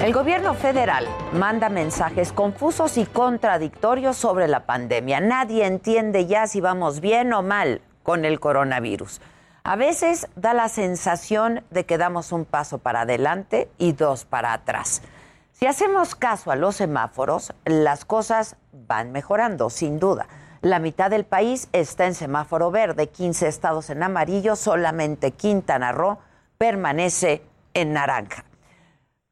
El gobierno federal manda mensajes confusos y contradictorios sobre la pandemia. Nadie entiende ya si vamos bien o mal con el coronavirus. A veces da la sensación de que damos un paso para adelante y dos para atrás. Si hacemos caso a los semáforos, las cosas van mejorando, sin duda. La mitad del país está en semáforo verde, 15 estados en amarillo, solamente Quintana Roo permanece en naranja.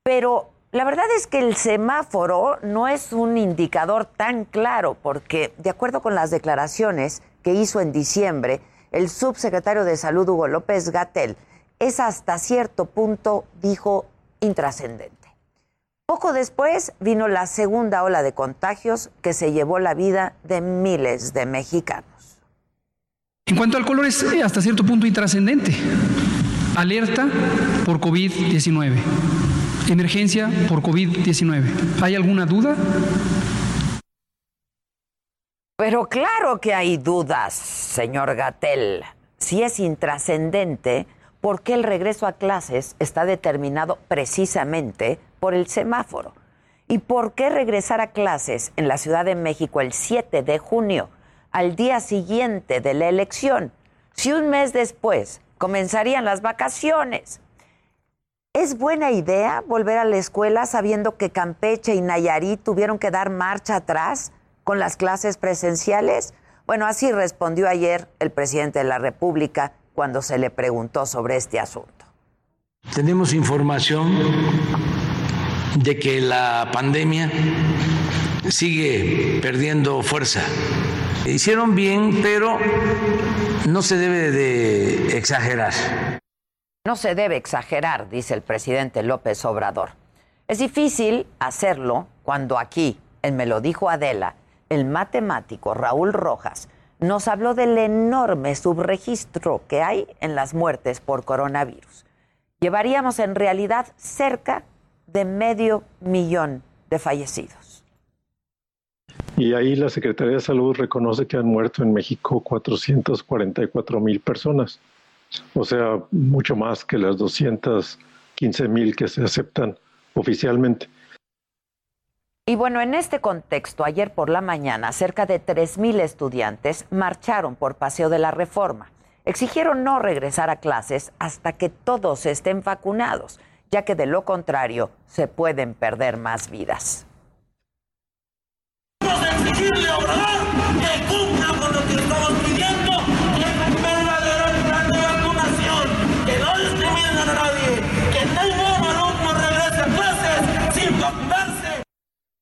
Pero la verdad es que el semáforo no es un indicador tan claro, porque de acuerdo con las declaraciones que hizo en diciembre, el subsecretario de Salud, Hugo López Gatel, es hasta cierto punto, dijo, intrascendente. Poco después vino la segunda ola de contagios que se llevó la vida de miles de mexicanos. En cuanto al color es eh, hasta cierto punto intrascendente. Alerta por COVID-19. Emergencia por COVID-19. ¿Hay alguna duda? Pero claro que hay dudas, señor Gatel. Si es intrascendente, ¿por qué el regreso a clases está determinado precisamente por el semáforo? ¿Y por qué regresar a clases en la Ciudad de México el 7 de junio, al día siguiente de la elección, si un mes después comenzarían las vacaciones? ¿Es buena idea volver a la escuela sabiendo que Campeche y Nayarit tuvieron que dar marcha atrás con las clases presenciales? Bueno, así respondió ayer el presidente de la República cuando se le preguntó sobre este asunto. Tenemos información de que la pandemia sigue perdiendo fuerza. Hicieron bien, pero no se debe de exagerar. No se debe exagerar, dice el presidente López Obrador. Es difícil hacerlo cuando aquí, en Me lo dijo Adela, el matemático Raúl Rojas nos habló del enorme subregistro que hay en las muertes por coronavirus. Llevaríamos en realidad cerca de medio millón de fallecidos. Y ahí la Secretaría de Salud reconoce que han muerto en México 444 mil personas, o sea, mucho más que las 215 mil que se aceptan oficialmente. Y bueno, en este contexto, ayer por la mañana, cerca de 3.000 estudiantes marcharon por Paseo de la Reforma. Exigieron no regresar a clases hasta que todos estén vacunados, ya que de lo contrario se pueden perder más vidas.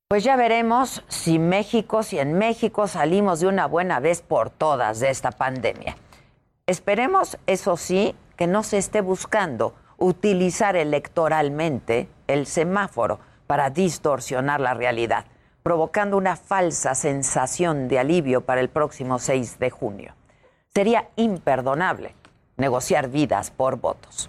Pues ya veremos si México, si en México salimos de una buena vez por todas de esta pandemia. Esperemos, eso sí, que no se esté buscando utilizar electoralmente el semáforo para distorsionar la realidad, provocando una falsa sensación de alivio para el próximo 6 de junio. Sería imperdonable negociar vidas por votos.